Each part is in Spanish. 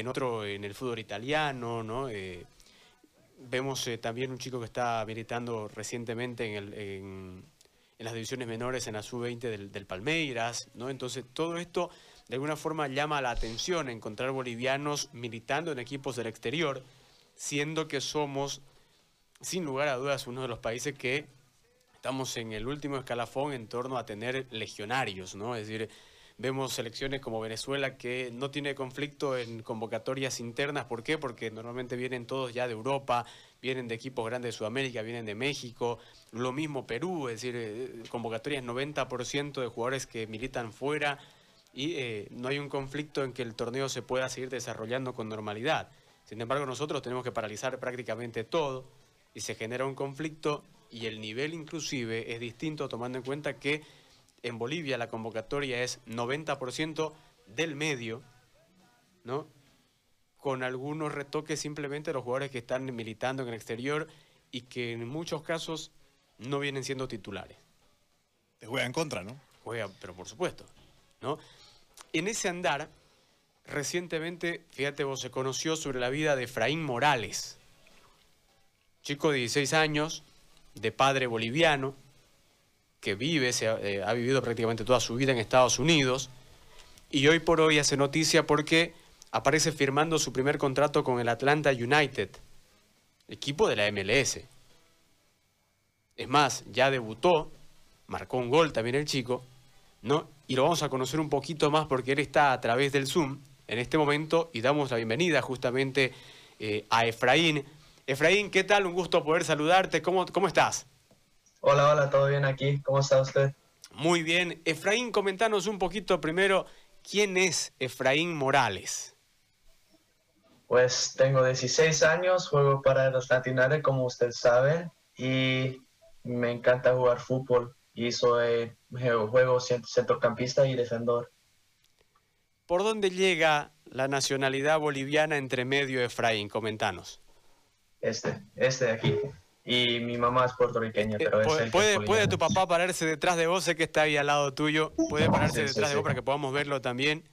en otro en el fútbol italiano, ¿no? Eh, vemos eh, también un chico que está militando recientemente en, el, en, las divisiones menores en la sub-20 del, del, Palmeiras, ¿no? Entonces todo esto de alguna forma llama la atención encontrar bolivianos militando en equipos del exterior, siendo que somos, sin lugar a dudas, uno de los países que estamos en el último escalafón en torno a tener legionarios, ¿no? Es decir, Vemos selecciones como Venezuela que no tiene conflicto en convocatorias internas. ¿Por qué? Porque normalmente vienen todos ya de Europa, vienen de equipos grandes de Sudamérica, vienen de México. Lo mismo Perú, es decir, eh, convocatorias 90% de jugadores que militan fuera y eh, no hay un conflicto en que el torneo se pueda seguir desarrollando con normalidad. Sin embargo, nosotros tenemos que paralizar prácticamente todo y se genera un conflicto y el nivel inclusive es distinto tomando en cuenta que en Bolivia la convocatoria es 90% del medio, ¿no? Con algunos retoques simplemente de los jugadores que están militando en el exterior y que en muchos casos no vienen siendo titulares. Te juega en contra, ¿no? Juega, pero por supuesto, ¿no? En ese andar, recientemente, fíjate vos, se conoció sobre la vida de Efraín Morales, chico de 16 años, de padre boliviano, que vive, se eh, ha, vivido prácticamente toda su vida en Estados Unidos y hoy por hoy hace noticia porque aparece firmando su primer contrato con el Atlanta United, equipo de la MLS. Es más, ya debutó, marcó un gol también el chico, ¿no? Y lo vamos a conocer un poquito más porque él está a través del Zoom en este momento y damos la bienvenida justamente eh, a Efraín. Efraín, ¿qué tal? Un gusto poder saludarte. ¿Cómo, cómo estás? Hola, hola, ¿todo bien aquí? ¿Cómo está usted? Muy bien. Efraín, comentanos un poquito primero, ¿quién es Efraín Morales? Pues tengo 16 años, juego para los Latinares, como usted sabe, y me encanta jugar fútbol. Y soy juego centrocampista y defensor. ¿Por dónde llega la nacionalidad boliviana entre medio, Efraín? Comentanos. Este, este de aquí. Y mi mamá es puertorriqueña, eh, pero es ¿Puede, ¿Puede tu papá pararse detrás de vos? Sé que está ahí al lado tuyo. ¿Puede pararse detrás de vos para que podamos verlo también?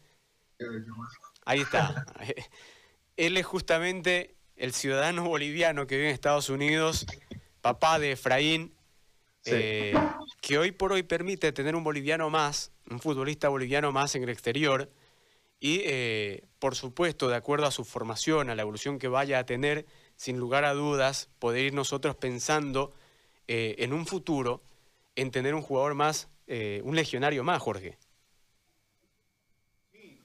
Ahí está. Él es justamente el ciudadano boliviano que vive en Estados Unidos, papá de Efraín, eh, que hoy por hoy permite tener un boliviano más, un futbolista boliviano más en el exterior. Y, eh, por supuesto, de acuerdo a su formación, a la evolución que vaya a tener, sin lugar a dudas, poder ir nosotros pensando eh, en un futuro, en tener un jugador más, eh, un legionario más, Jorge. Sí,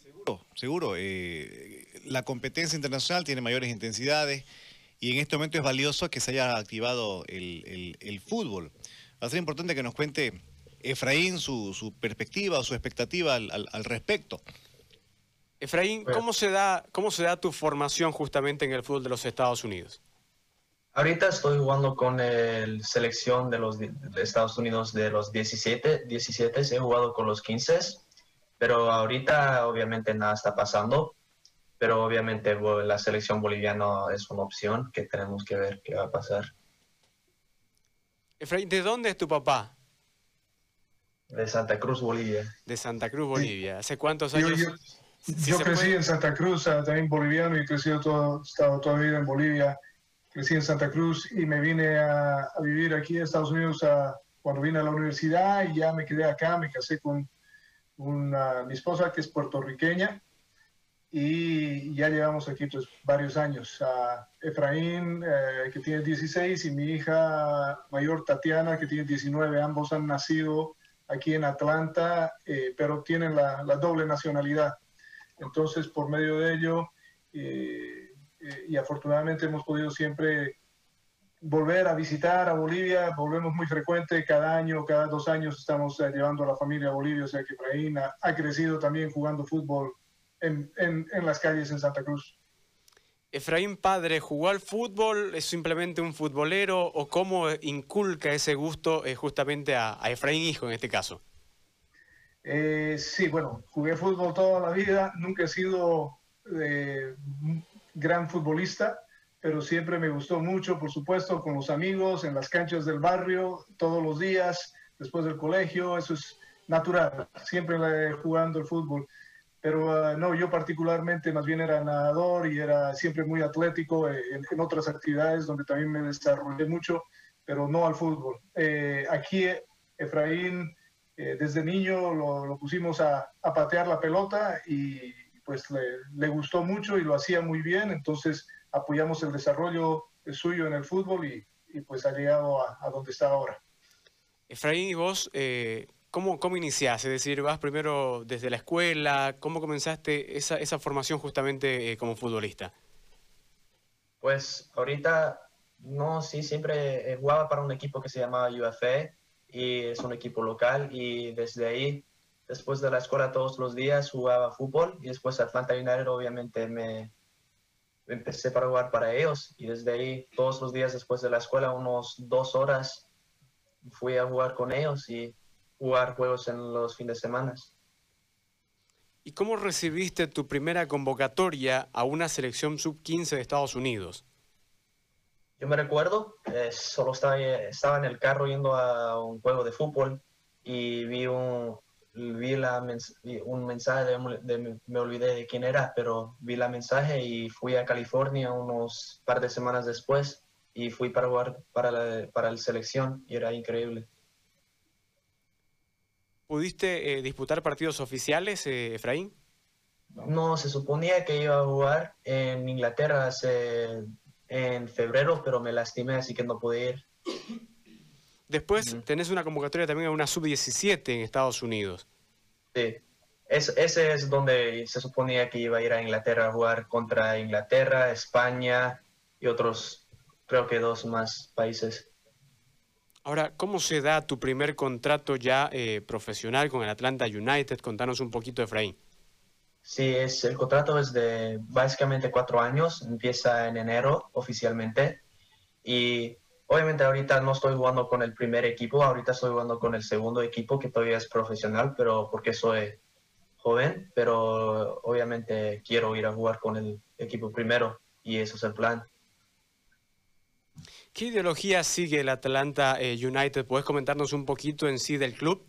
seguro, seguro. Eh, la competencia internacional tiene mayores intensidades y en este momento es valioso que se haya activado el, fútbol. Va a ser importante que nos cuente Efraín su, perspectiva o su expectativa al respecto. Efraín, ¿cómo se, da, ¿cómo se da tu formación justamente en el fútbol de los Estados Unidos? Ahorita estoy jugando con la selección de los Estados Unidos de los 17, 17, he jugado con los 15, pero ahorita obviamente nada está pasando, pero obviamente la selección boliviana es una opción que tenemos que ver qué va a pasar. Efraín, ¿de dónde es tu papá? De Santa Cruz, Bolivia. De Santa Cruz, Bolivia. ¿Hace cuántos años? yo crecí en Santa Cruz, también boliviano, y he crecido todo, estado toda vida en Bolivia. Crecí en Santa Cruz y me vine a, vivir aquí en Estados Unidos ah, cuando vine a la universidad y ya me quedé acá, me casé con una, mi esposa que es puertorriqueña y ya llevamos aquí pues, varios años. a Efraín, eh, que tiene 16, y mi hija mayor Tatiana, que tiene 19, ambos han nacido aquí en Atlanta, eh, pero tienen la, la doble nacionalidad. Entonces, por medio de ello, eh, eh, y afortunadamente hemos podido siempre volver a visitar a Bolivia, volvemos muy frecuente, cada año, cada dos años estamos eh, llevando a la familia a Bolivia, o sea que Efraín ha, crecido también jugando fútbol en, las calles en Santa Cruz. Efraín Padre, ¿jugó al fútbol? ¿Es simplemente un futbolero? ¿O cómo inculca ese gusto justamente a Efraín Hijo en este caso? Eh, sí, bueno, jugué fútbol toda la vida, nunca he sido eh, gran futbolista, pero siempre me gustó mucho, por supuesto, con los amigos, en las canchas del barrio, todos los días, después del colegio, eso es natural, siempre jugando el fútbol. pero no, yo particularmente más bien era nadador y era siempre muy atlético en, en otras actividades donde también me desarrollé mucho, pero no al fútbol. aquí Efraín desde niño lo, lo pusimos a, a, patear la pelota y pues le, le, gustó mucho y lo hacía muy bien, entonces apoyamos el desarrollo suyo en el fútbol y, y pues ha llegado a, a, donde está ahora. Efraín, ¿y vos eh, cómo, cómo iniciaste? Es decir, vas primero desde la escuela, ¿cómo comenzaste esa, esa formación justamente eh, como futbolista? Pues ahorita, no, sí, siempre jugaba para un equipo que se llamaba UFA y es un equipo local y desde ahí, después de la escuela todos los días jugaba fútbol y después Atlanta United obviamente me, empecé para jugar para ellos y desde ahí todos los días después de la escuela, unos dos horas, fui a jugar con ellos y jugar juegos en los fines de semana. ¿Y cómo recibiste tu primera convocatoria a una selección sub-15 de Estados Unidos? Yo me recuerdo, eh, solo estaba, estaba en el carro yendo a un juego de fútbol y vi un, vi la un mensaje, de, de, me olvidé de quién era, pero vi la mensaje y fui a California unos par de semanas después y fui para jugar para la, para la selección y era increíble. ¿Pudiste eh, disputar partidos oficiales, eh, Efraín? No, se suponía que iba a jugar en Inglaterra hace, en febrero, pero me lastimé, así que no pude ir. Después uh -huh. tenés una convocatoria también a una sub-17 en Estados Unidos. Sí, es, ese es donde se suponía que iba a ir a Inglaterra a jugar contra Inglaterra, España y otros, creo que dos más países. Ahora, ¿cómo se da tu primer contrato ya eh, profesional con el Atlanta United? Contanos un poquito, Efraín. Sí, es, el contrato es de básicamente cuatro años, empieza en enero oficialmente y obviamente ahorita no estoy jugando con el primer equipo, ahorita estoy jugando con el segundo equipo que todavía es profesional, pero porque soy joven, pero obviamente quiero ir a jugar con el equipo primero y eso es el plan. ¿Qué ideología sigue el Atlanta eh, United? ¿Puedes comentarnos un poquito en sí del club?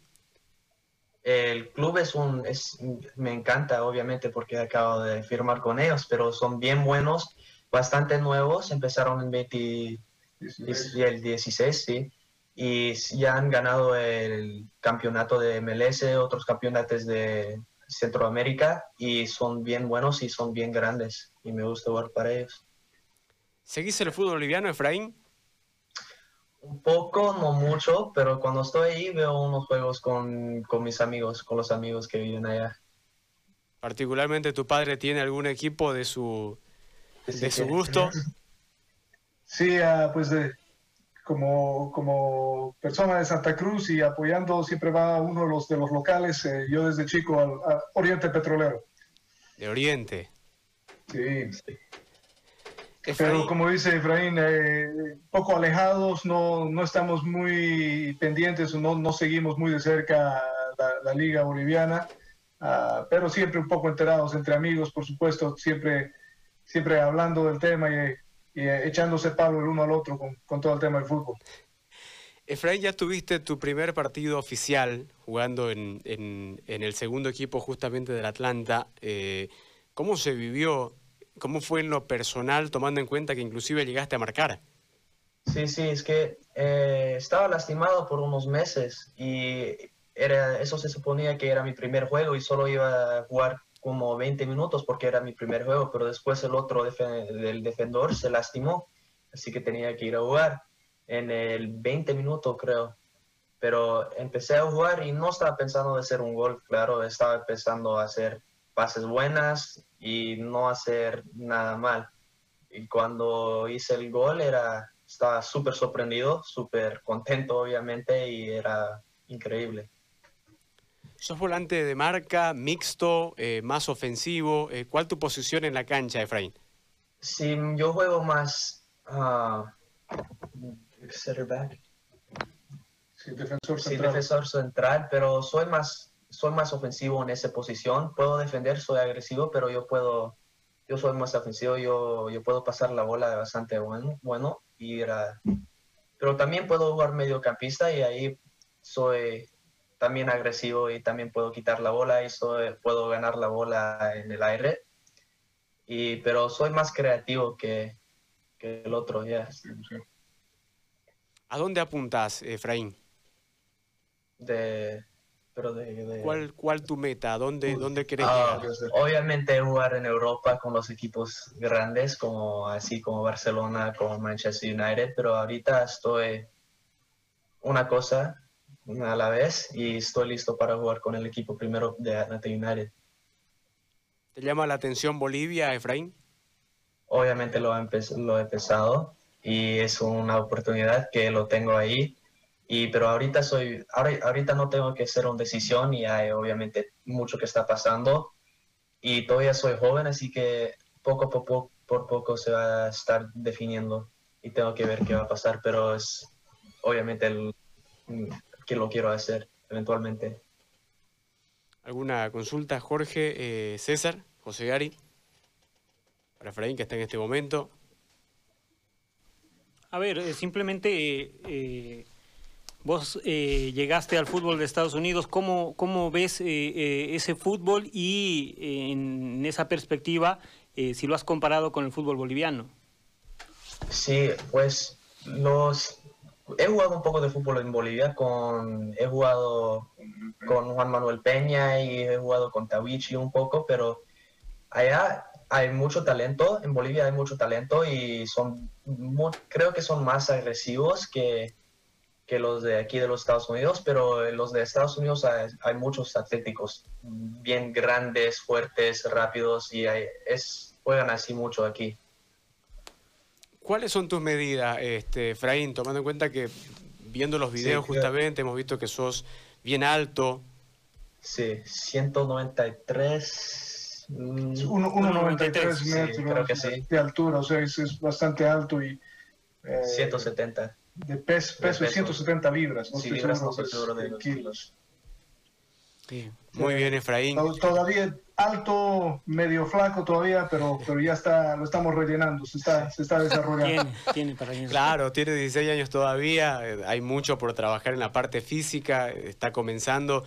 El club es un, es, me encanta obviamente porque acabo de firmar con ellos, pero son bien buenos, bastante nuevos, empezaron en 20, 16. el 16, sí, y ya han ganado el campeonato de MLS, otros campeonatos de Centroamérica, y son bien buenos y son bien grandes, y me gusta jugar para ellos. ¿Seguís el fútbol boliviano, Efraín? Un poco, no mucho, pero cuando estoy ahí veo unos juegos con, con mis amigos, con los amigos que viven allá. Particularmente tu padre tiene algún equipo de su, de su gusto. Sí, uh, pues eh, como, como persona de Santa Cruz y apoyando siempre va uno de los, de los locales, eh, yo desde chico al, al, Oriente Petrolero. De Oriente. Sí. Pero como dice Efraín, eh, poco alejados, no, no estamos muy pendientes, no, no seguimos muy de cerca la, la liga boliviana, uh, pero siempre un poco enterados entre amigos, por supuesto, siempre, siempre hablando del tema y, y echándose palo el uno al otro con, con, todo el tema del fútbol. Efraín, ya tuviste tu primer partido oficial jugando en, en, en el segundo equipo justamente del Atlanta. Eh, ¿Cómo se vivió ¿Cómo fue en lo personal, tomando en cuenta que inclusive llegaste a marcar? Sí, sí, es que eh, estaba lastimado por unos meses y era, eso se suponía que era mi primer juego y solo iba a jugar como 20 minutos porque era mi primer juego, pero después el otro del defensor se lastimó, así que tenía que ir a jugar en el 20 minutos creo. Pero empecé a jugar y no estaba pensando de hacer un gol, claro, estaba pensando hacer pases buenas y no hacer nada mal. Y cuando hice el gol era, estaba súper sorprendido, súper contento obviamente y era increíble. ¿Sos volante de marca, mixto, eh, más ofensivo? Eh, ¿Cuál tu posición en la cancha, Efraín? Sí, yo juego más uh, center back. Sí, defensor central. Sí, defensor central, pero soy más soy más ofensivo en esa posición. Puedo defender, soy agresivo, pero yo puedo, yo soy más ofensivo, yo, yo puedo pasar la bola bastante bueno, bueno ir a, pero también puedo jugar mediocampista y ahí soy, también agresivo y también puedo quitar la bola y soy- puedo ganar la bola en el aire. Y, pero soy más creativo que, que el otro, ya. ¿A dónde apuntas, Efraín? De, pero de, de- ¿Cuál, cuál tu meta? ¿A ¿Dónde, dónde querés Ah, llegar? obviamente jugar en Europa con los equipos grandes, como así como Barcelona, como Manchester United, pero ahorita estoy una cosa a la vez y estoy listo para jugar con el equipo primero de Atlanta United. ¿Te llama la atención Bolivia, Efraín? Obviamente lo lo he empezado y es una oportunidad que lo tengo ahí. Y, pero ahorita soy, ahora- ahorita no tengo que hacer una decisión y hay obviamente mucho que está pasando y todavía soy joven, así que poco a poco, por poco se va a estar definiendo y tengo que ver qué va a pasar, pero es obviamente el mm, que lo quiero hacer eventualmente. ¿Alguna consulta, Jorge, eh, César, José Gary? Para Efraín, que está en este momento. A ver, eh, simplemente eh, eh, vos eh, llegaste al fútbol de Estados Unidos, ¿cómo, cómo ves eh, eh, ese fútbol y eh, en esa perspectiva, eh, si lo has comparado con el fútbol boliviano? Sí, pues los he jugado un poco de fútbol en Bolivia con he jugado con Juan Manuel Peña y he jugado con Tawichi un poco, pero allá hay mucho talento, en Bolivia hay mucho talento y son mu- creo que son más agresivos que, que los de aquí de los Estados Unidos, pero los de Estados Unidos hay, hay muchos atléticos bien grandes, fuertes, rápidos y hay- es juegan así mucho aquí. ¿Cuáles son tus medidas, este, Efraín, tomando en cuenta que viendo los videos justamente hemos visto que sos bien alto? Sí, 193. mm, Es uno- 1,93 Sí, metros creo que sí. de altura, o sea, es, es bastante alto y eh, 170. De pes- de peso, peso. 170 libras, no Sí, estoy libras, seguro, no de de los kilos. Muy bien, Efraín. To- Todavía alto, medio flaco todavía, pero, pero ya está, lo estamos rellenando, se está, se está desarrollando. Tiene, tiene para. Claro, tiene 16 años todavía, eh, hay mucho por trabajar en la parte física, eh, está comenzando.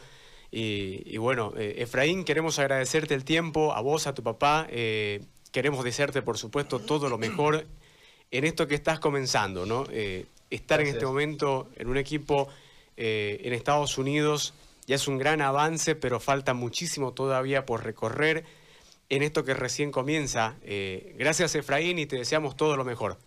Y, y bueno, eh, Efraín, queremos agradecerte el tiempo, a vos, a tu papá, eh, queremos desearte, por supuesto, todo lo mejor en esto que estás comenzando, ¿no? Estar en este momento en un equipo eh, en Estados Unidos ya es un gran avance, pero falta muchísimo todavía por recorrer en esto que recién comienza. Eh, gracias, Efraín, y te deseamos todo lo mejor.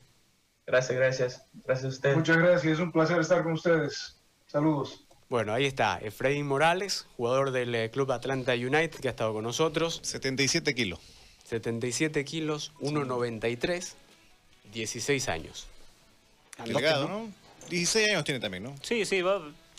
Gracias, gracias. Gracias a usted. Muchas gracias, es un placer estar con ustedes. Saludos. Bueno, ahí está, Efraín Morales, jugador del eh, Club Atlanta United, que ha estado con nosotros. 77 kilos. 77 kilos, 1,93, 16 años. Delgado, ¿no? 16 años tiene también, ¿no? Sí, sí, va,